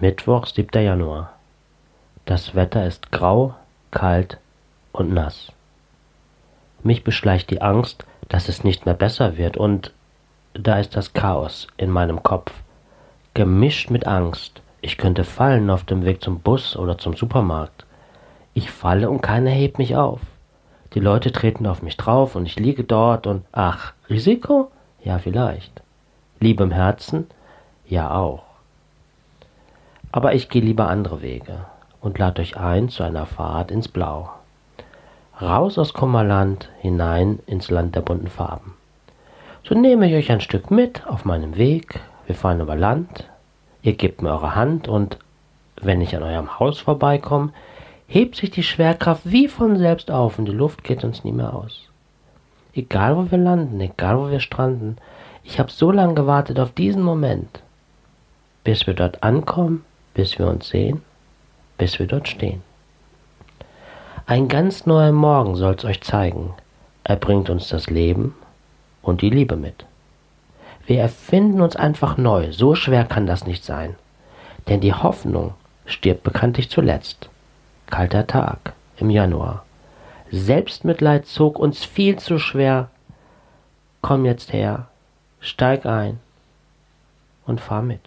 Mittwoch, 7. Januar. Das Wetter ist grau, kalt und nass. Mich beschleicht die Angst, dass es nicht mehr besser wird und da ist das Chaos in meinem Kopf, gemischt mit Angst. Ich könnte fallen auf dem Weg zum Bus oder zum Supermarkt. Ich falle und keiner hebt mich auf. Die Leute treten auf mich drauf und ich liege dort und ach, Risiko? Ja, vielleicht. Liebe im Herzen? Ja, auch. Aber ich gehe lieber andere Wege und lade euch ein zu einer Fahrt ins Blau. Raus aus Kummerland, hinein ins Land der bunten Farben. So nehme ich euch ein Stück mit auf meinem Weg. Wir fahren über Land. Ihr gebt mir eure Hand und wenn ich an eurem Haus vorbeikomme, hebt sich die Schwerkraft wie von selbst auf und die Luft geht uns nie mehr aus. Egal wo wir landen, egal wo wir stranden, ich habe so lange gewartet auf diesen Moment, bis wir dort ankommen bis wir uns sehen, bis wir dort stehen. Ein ganz neuer Morgen soll's euch zeigen. Er bringt uns das Leben und die Liebe mit. Wir erfinden uns einfach neu, so schwer kann das nicht sein. Denn die Hoffnung stirbt bekanntlich zuletzt. Kalter Tag im Januar. Selbstmitleid zog uns viel zu schwer. Komm jetzt her, steig ein und fahr mit.